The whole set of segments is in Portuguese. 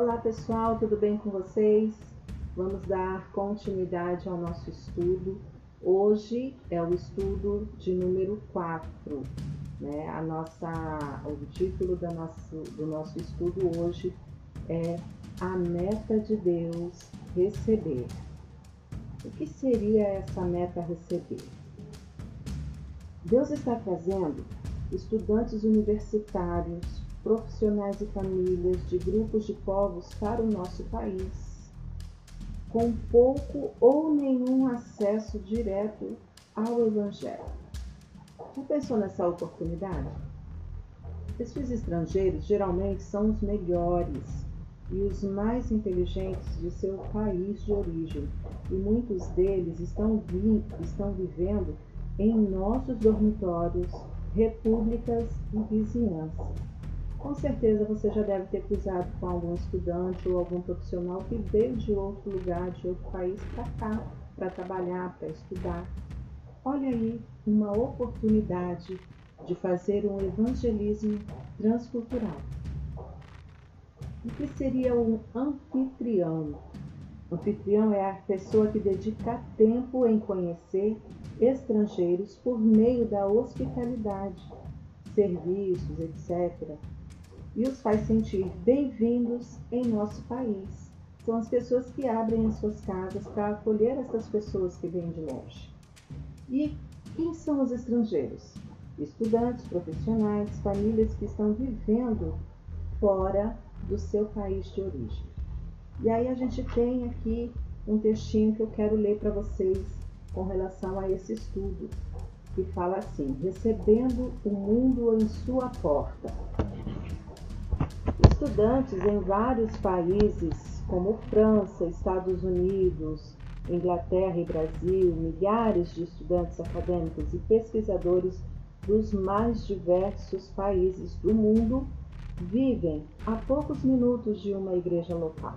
Olá pessoal, tudo bem com vocês? Vamos dar continuidade ao nosso estudo. Hoje é o estudo de número 4. Né? A nossa, o título nosso, do nosso estudo hoje é A Meta de Deus Receber. O que seria essa meta receber? Deus está trazendo estudantes universitários, profissionais e famílias de grupos de povos para o nosso país com pouco ou nenhum acesso direto ao Evangelho. Já pensou nessa oportunidade? Esses estrangeiros geralmente são os melhores e os mais inteligentes de seu país de origem, e muitos deles estão, vi estão vivendo em nossos dormitórios, repúblicas e vizinhanças. Com certeza você já deve ter cruzado com algum estudante ou algum profissional que veio de outro lugar, de outro país para cá, para trabalhar, para estudar. Olha aí uma oportunidade de fazer um evangelismo transcultural. O que seria um anfitrião? Anfitrião é a pessoa que dedica tempo em conhecer estrangeiros por meio da hospitalidade, serviços, etc e os faz sentir bem-vindos em nosso país. São as pessoas que abrem as suas casas para acolher essas pessoas que vêm de longe. E quem são os estrangeiros? Estudantes, profissionais, famílias que estão vivendo fora do seu país de origem. E aí a gente tem aqui um textinho que eu quero ler para vocês com relação a esse estudo, que fala assim: recebendo o mundo em sua porta estudantes em vários países, como França, Estados Unidos, Inglaterra e Brasil, milhares de estudantes acadêmicos e pesquisadores dos mais diversos países do mundo vivem a poucos minutos de uma igreja local.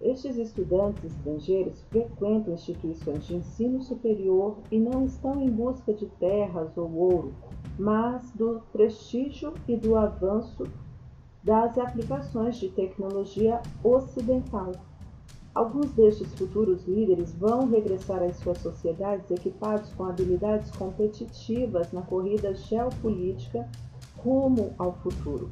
Estes estudantes estrangeiros frequentam instituições de ensino superior e não estão em busca de terras ou ouro, mas do prestígio e do avanço das aplicações de tecnologia ocidental. Alguns destes futuros líderes vão regressar às suas sociedades equipados com habilidades competitivas na corrida geopolítica rumo ao futuro.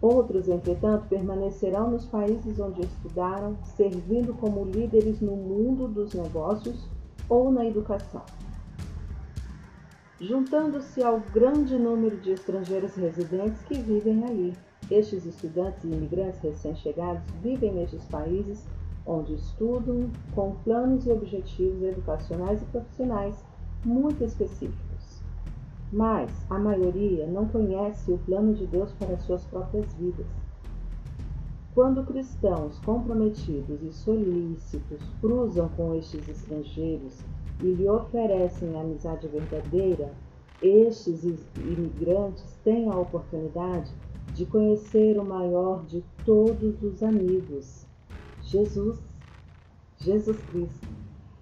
Outros, entretanto, permanecerão nos países onde estudaram, servindo como líderes no mundo dos negócios ou na educação. Juntando-se ao grande número de estrangeiros residentes que vivem ali, estes estudantes e imigrantes recém-chegados vivem nestes países onde estudam com planos e objetivos educacionais e profissionais muito específicos. Mas a maioria não conhece o plano de Deus para suas próprias vidas. Quando cristãos comprometidos e solícitos cruzam com estes estrangeiros e lhe oferecem a amizade verdadeira, estes imigrantes têm a oportunidade de conhecer o maior de todos os amigos, Jesus, Jesus Cristo.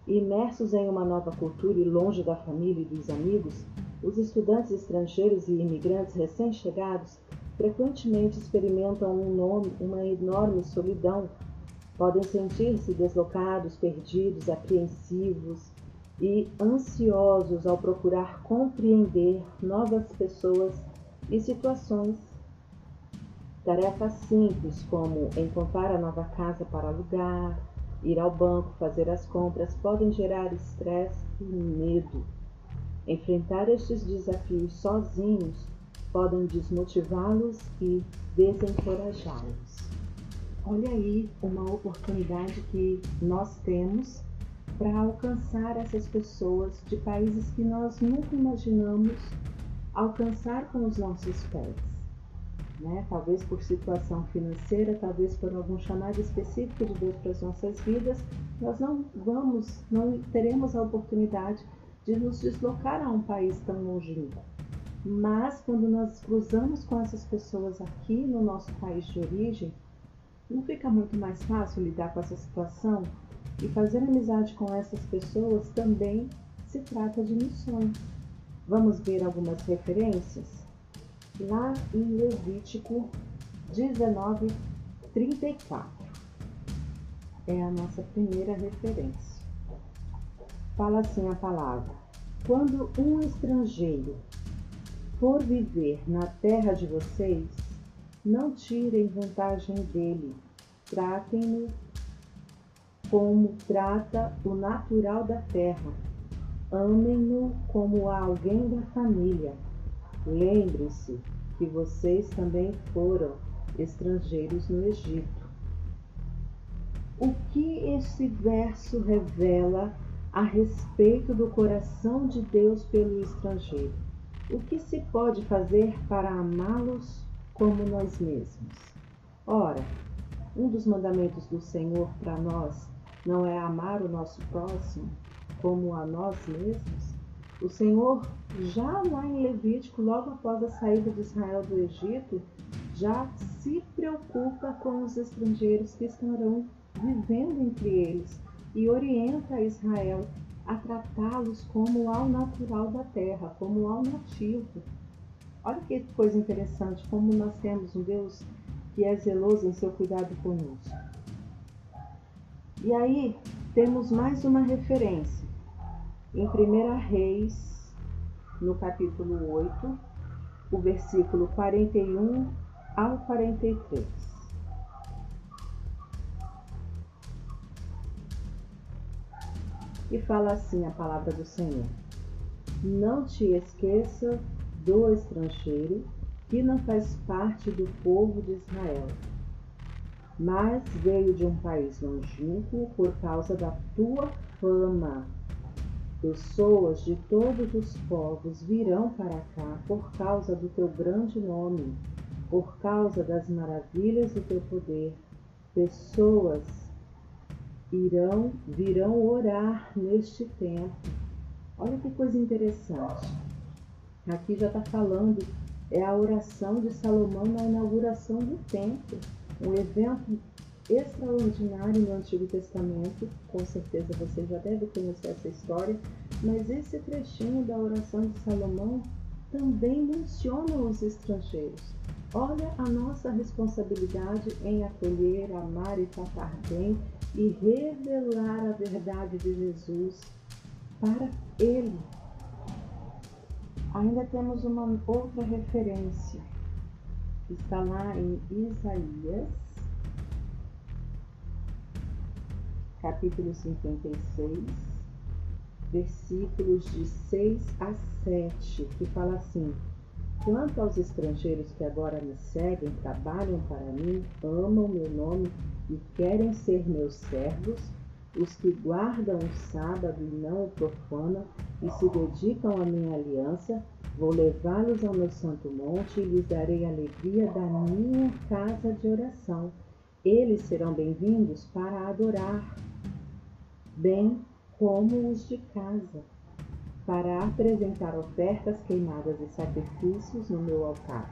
Imersos em uma nova cultura e longe da família e dos amigos, os estudantes estrangeiros e imigrantes recém-chegados frequentemente experimentam um nome, uma enorme solidão. Podem sentir-se deslocados, perdidos, apreensivos e ansiosos ao procurar compreender novas pessoas e situações Tarefas simples como encontrar a nova casa para alugar, ir ao banco, fazer as compras podem gerar estresse e medo. Enfrentar estes desafios sozinhos podem desmotivá-los e desencorajá-los. Olha aí uma oportunidade que nós temos para alcançar essas pessoas de países que nós nunca imaginamos alcançar com os nossos pés né? Talvez por situação financeira, talvez por algum chamado específico de Deus para as nossas vidas, nós não vamos, não teremos a oportunidade de nos deslocar a um país tão longínquo. Mas quando nós cruzamos com essas pessoas aqui no nosso país de origem, não fica muito mais fácil lidar com essa situação? E fazer amizade com essas pessoas também se trata de missões. Vamos ver algumas referências? lá em Levítico 19, 34 é a nossa primeira referência. Fala assim a palavra: Quando um estrangeiro for viver na terra de vocês, não tirem vantagem dele, tratem-no como trata o natural da terra. Amem-no como a alguém da família. Lembre-se que vocês também foram estrangeiros no Egito. O que esse verso revela a respeito do coração de Deus pelo estrangeiro? O que se pode fazer para amá-los como nós mesmos? Ora, um dos mandamentos do Senhor para nós não é amar o nosso próximo como a nós mesmos? O Senhor, já lá em Levítico, logo após a saída de Israel do Egito, já se preocupa com os estrangeiros que estarão vivendo entre eles e orienta Israel a tratá-los como ao natural da terra, como ao nativo. Olha que coisa interessante, como nós temos um Deus que é zeloso em seu cuidado conosco. E aí temos mais uma referência. Em 1 Reis, no capítulo 8, o versículo 41 ao 43. E fala assim a palavra do Senhor: Não te esqueça do estrangeiro que não faz parte do povo de Israel, mas veio de um país longínquo por causa da tua fama. Pessoas de todos os povos virão para cá por causa do teu grande nome por causa das maravilhas do teu poder, pessoas irão, virão orar neste tempo. Olha que coisa interessante. Aqui já está falando, é a oração de Salomão na inauguração do templo. Um evento extraordinário no Antigo Testamento. Com certeza você já deve conhecer essa história, mas esse trechinho da oração de Salomão também menciona os estrangeiros. Olha a nossa responsabilidade em acolher, amar e tratar bem e revelar a verdade de Jesus para ele. Ainda temos uma outra referência está lá em Isaías, capítulo 56, versículos de 6 a 7, que fala assim: Quanto aos estrangeiros que agora me seguem, trabalham para mim, amam meu nome e querem ser meus servos, os que guardam o sábado e não o profanam e se dedicam à minha aliança, vou levá-los ao meu santo monte e lhes darei a alegria da minha casa de oração. Eles serão bem-vindos para adorar, bem como os de casa para apresentar ofertas queimadas e sacrifícios no meu altar.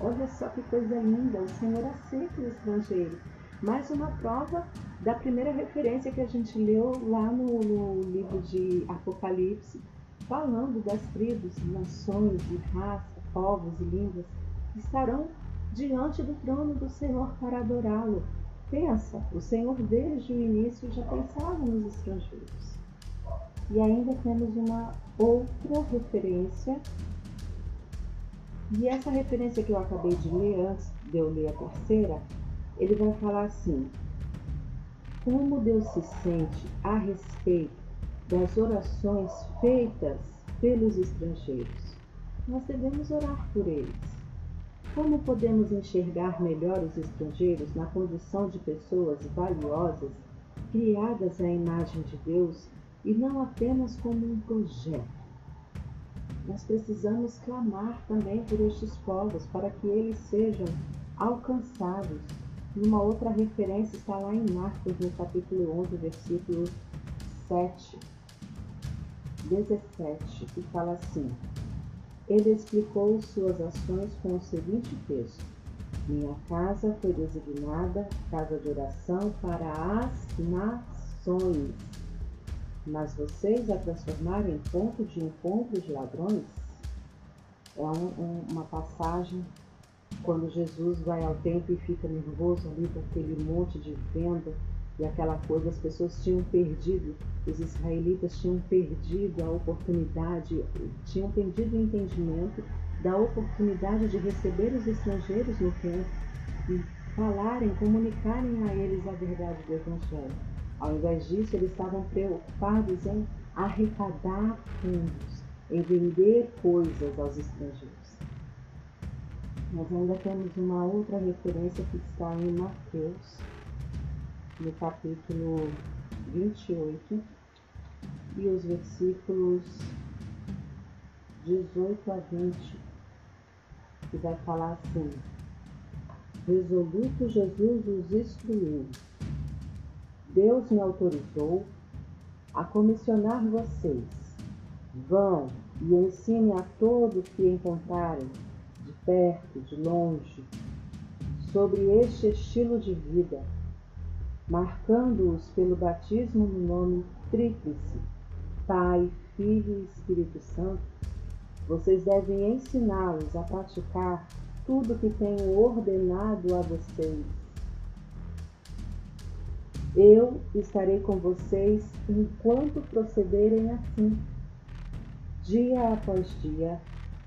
Olha só que coisa linda, o Senhor aceita o estrangeiro. Mais uma prova da primeira referência que a gente leu lá no, no livro de Apocalipse, falando das tribos, nações e raças, povos e línguas que estarão diante do trono do Senhor para adorá-lo. Pensa, o Senhor desde o início já pensava nos estrangeiros. E ainda temos uma outra referência. E essa referência que eu acabei de ler, antes de eu ler a terceira, ele vai falar assim: Como Deus se sente a respeito das orações feitas pelos estrangeiros? Nós devemos orar por eles. Como podemos enxergar melhor os estrangeiros na condição de pessoas valiosas, criadas à imagem de Deus e não apenas como um projeto. Nós precisamos clamar também por estes povos para que eles sejam alcançados. E uma outra referência está lá em Marcos, no capítulo 11, versículo 7, 17, que fala assim: Ele explicou suas ações com o seguinte texto: Minha casa foi designada casa de oração para as nações mas vocês a transformaram em ponto de encontro de ladrões? É um, um, uma passagem quando Jesus vai ao templo e fica nervoso ali com aquele monte de venda e aquela coisa, as pessoas tinham perdido, os israelitas tinham perdido a oportunidade, tinham perdido o entendimento da oportunidade de receber os estrangeiros no templo e falarem, comunicarem a eles a verdade do Evangelho. Ao invés disso, eles estavam preocupados em arrecadar fundos, em vender coisas aos estrangeiros. Nós ainda temos uma outra referência que está em Mateus, no capítulo 28, e os versículos 18 a 20, que vai falar assim: Resoluto Jesus os instruiu. Deus me autorizou a comissionar vocês. Vão e ensine a todos que encontrarem perto, de longe, sobre este estilo de vida, marcando-os pelo batismo no nome tríplice, Pai, Filho e Espírito Santo, vocês devem ensiná-los a praticar tudo que tenho ordenado a vocês. Eu estarei com vocês enquanto procederem assim, dia após dia,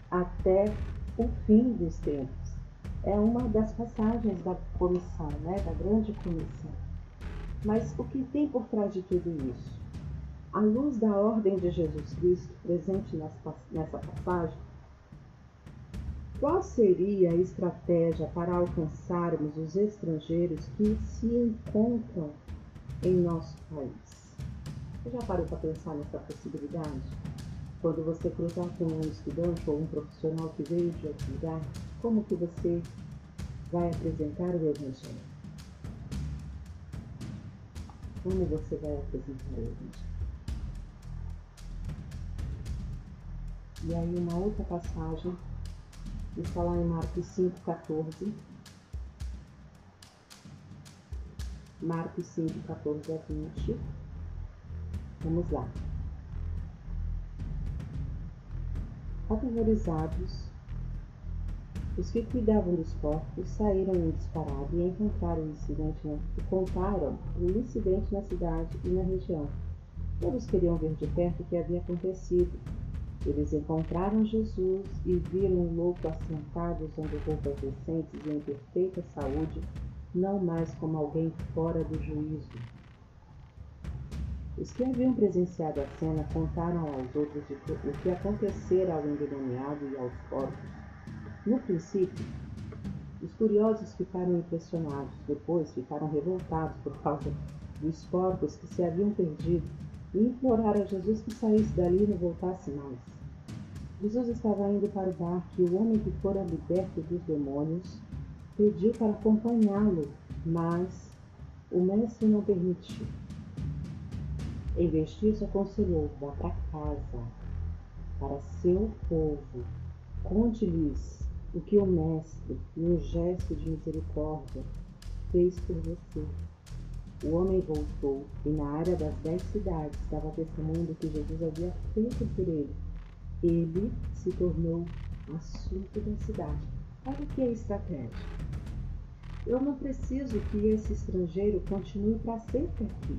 até o fim dos tempos. É uma das passagens da comissão, né, da grande comissão. Mas o que tem por trás de tudo isso? À luz da ordem de Jesus Cristo presente nessa passagem, qual seria a estratégia para alcançarmos os estrangeiros que se encontram em nosso país? Você já parou para pensar nessa possibilidade? Quando você cruzar com um estudante ou um profissional que veio de outro lugar, como que você vai apresentar o Evangelho? Como você vai apresentar o? E aí uma outra passagem está lá em Marcos 5,14. Marcos 5, 14 a 20. Vamos lá. Aterrorizados, os que cuidavam dos porcos saíram em disparado e encontraram o incidente na, e contaram o incidente na cidade e na região. Todos queriam ver de perto o que havia acontecido. Eles encontraram Jesus e viram o louco assentado usando roupas decentes e em perfeita saúde, não mais como alguém fora do juízo. Os que haviam presenciado a cena contaram aos outros o que acontecera ao endemoniado e aos corpos. No princípio, os curiosos ficaram impressionados, depois ficaram revoltados por causa dos porcos que se haviam perdido e imploraram a Jesus que saísse dali e não voltasse mais. Jesus estava indo para o barco e o homem que fora liberto dos demônios pediu para acompanhá-lo, mas o mestre não permitiu. Em vez disso, aconselhou: vá para casa, para seu povo. Conte-lhes o que o Mestre, em um gesto de misericórdia, fez por você. O homem voltou e, na área das dez cidades, estava testemunhando o que Jesus havia feito por ele. Ele se tornou assunto da cidade. Olha o que é estratégia. Eu não preciso que esse estrangeiro continue para sempre aqui.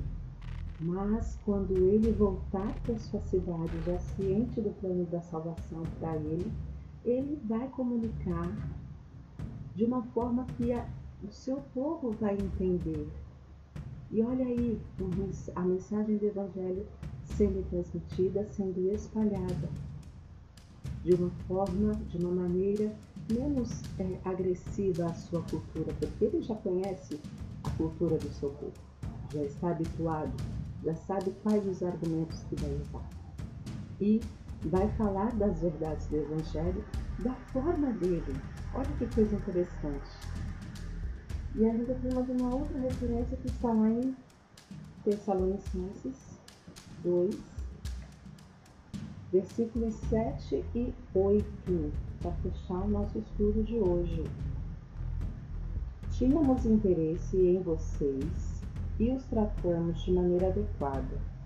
Mas quando ele voltar para sua cidade, já ciente do plano da salvação para ele, ele vai comunicar de uma forma que a, o seu povo vai entender. E olha aí a mensagem do Evangelho sendo transmitida, sendo espalhada de uma forma, de uma maneira menos é, agressiva à sua cultura, porque ele já conhece a cultura do seu povo, já está habituado já sabe quais os argumentos que vai usar. E vai falar das verdades do Evangelho da forma dele. Olha que coisa interessante. E ainda temos uma outra referência que está lá em Tessalonicenses 2, versículos 7 e 8, para fechar o nosso estudo de hoje. Tínhamos interesse em vocês e os tratamos de maneira adequada.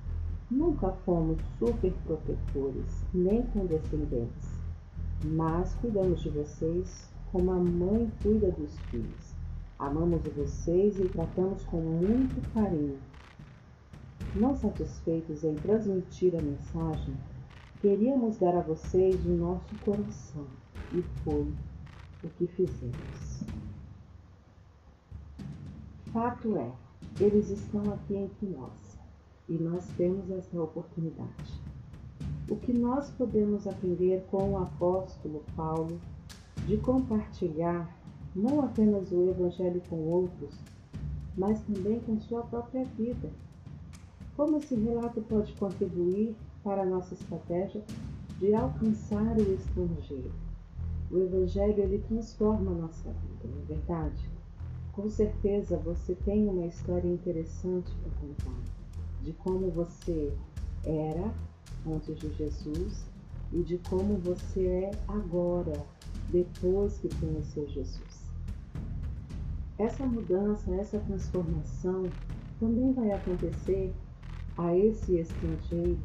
Nunca fomos superprotetores nem condescendentes, mas cuidamos de vocês como a mãe cuida dos filhos. Amamos vocês e tratamos com muito carinho. Não satisfeitos em transmitir a mensagem, queríamos dar a vocês o nosso coração e foi o que fizemos. Fato é, eles estão aqui entre nós e nós temos essa oportunidade. O que nós podemos aprender com o apóstolo Paulo de compartilhar não apenas o Evangelho com outros, mas também com sua própria vida. Como esse relato pode contribuir para a nossa estratégia de alcançar o estrangeiro? O Evangelho ele transforma a nossa vida, não é verdade? Com certeza você tem uma história interessante para contar de como você era antes de Jesus e de como você é agora, depois que conheceu Jesus. Essa mudança, essa transformação também vai acontecer a esse estrangeiro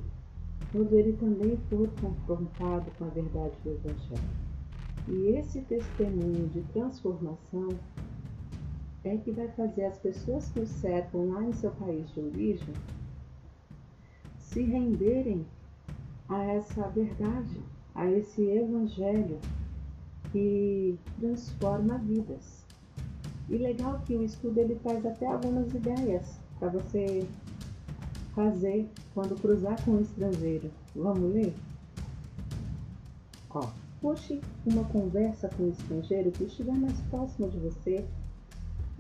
quando ele também for confrontado com a verdade do Evangelho. E esse testemunho de transformação é que vai fazer as pessoas que o cercam lá em seu país de origem se renderem a essa verdade, a esse evangelho que transforma vidas. E legal que o estudo ele traz até algumas ideias para você fazer quando cruzar com um estrangeiro. Vamos ler? Ó, puxe uma conversa com um estrangeiro que estiver mais próximo de você.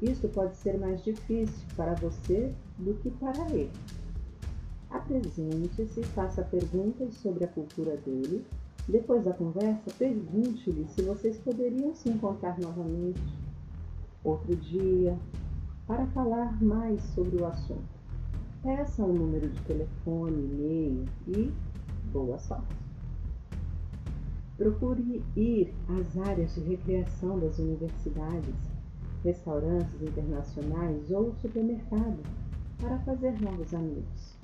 Isto pode ser mais difícil para você do que para ele. Apresente-se, faça perguntas sobre a cultura dele. Depois da conversa, pergunte-lhe se vocês poderiam se encontrar novamente outro dia para falar mais sobre o assunto. Peça um número de telefone, e-mail e boa sorte. Procure ir às áreas de recreação das universidades, restaurantes internacionais ou supermercados para fazer novos amigos.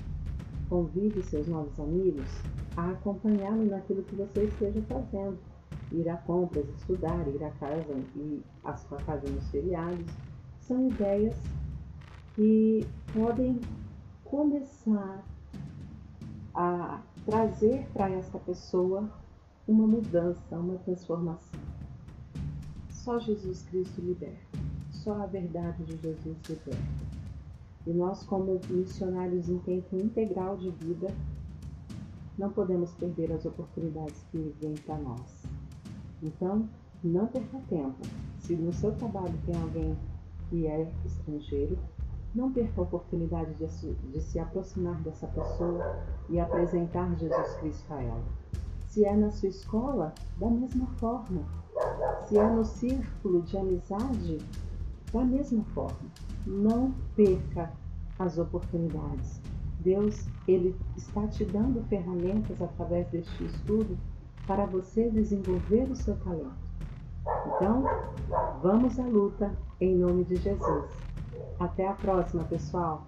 Convide seus novos amigos a acompanhá-lo naquilo que você esteja fazendo. Ir a compras, estudar, ir à casa e à sua casa nos feriados são ideias que podem começar a trazer para essa pessoa uma mudança, uma transformação. Só Jesus Cristo liberta, só a verdade de Jesus liberta. E nós, como missionários em tempo integral de vida, não podemos perder as oportunidades que vêm para nós. Então, não perca tempo. Se no seu trabalho tem alguém que é estrangeiro, não perca a oportunidade de se, de se aproximar dessa pessoa e apresentar Jesus Cristo a ela. Se é na sua escola, da mesma forma. Se é no círculo de amizade, da mesma forma. Não perca as oportunidades. Deus, ele está te dando ferramentas através deste estudo para você desenvolver o seu talento. Então, vamos à luta em nome de Jesus. Até a próxima, pessoal!